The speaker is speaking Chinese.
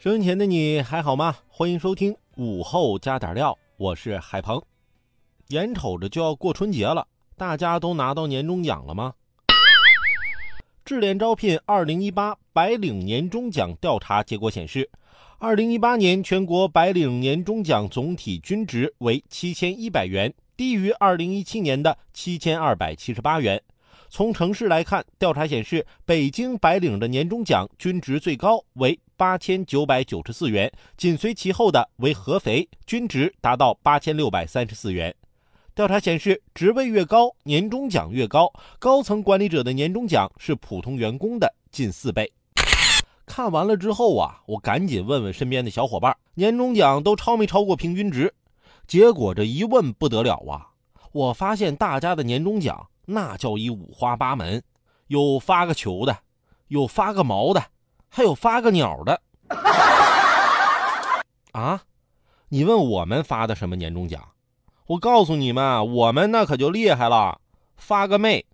收音前的你还好吗？欢迎收听午后加点料，我是海鹏。眼瞅着就要过春节了，大家都拿到年终奖了吗？智联招聘二零一八白领年终奖调查结果显示，二零一八年全国白领年终奖总体均值为七千一百元，低于二零一七年的七千二百七十八元。从城市来看，调查显示，北京白领的年终奖均值最高为八千九百九十四元，紧随其后的为合肥，均值达到八千六百三十四元。调查显示，职位越高，年终奖越高，高层管理者的年终奖是普通员工的近四倍。看完了之后啊，我赶紧问问身边的小伙伴，年终奖都超没超过平均值？结果这一问不得了啊，我发现大家的年终奖。那叫一五花八门，有发个球的，有发个毛的，还有发个鸟的。啊，你问我们发的什么年终奖？我告诉你们，我们那可就厉害了，发个妹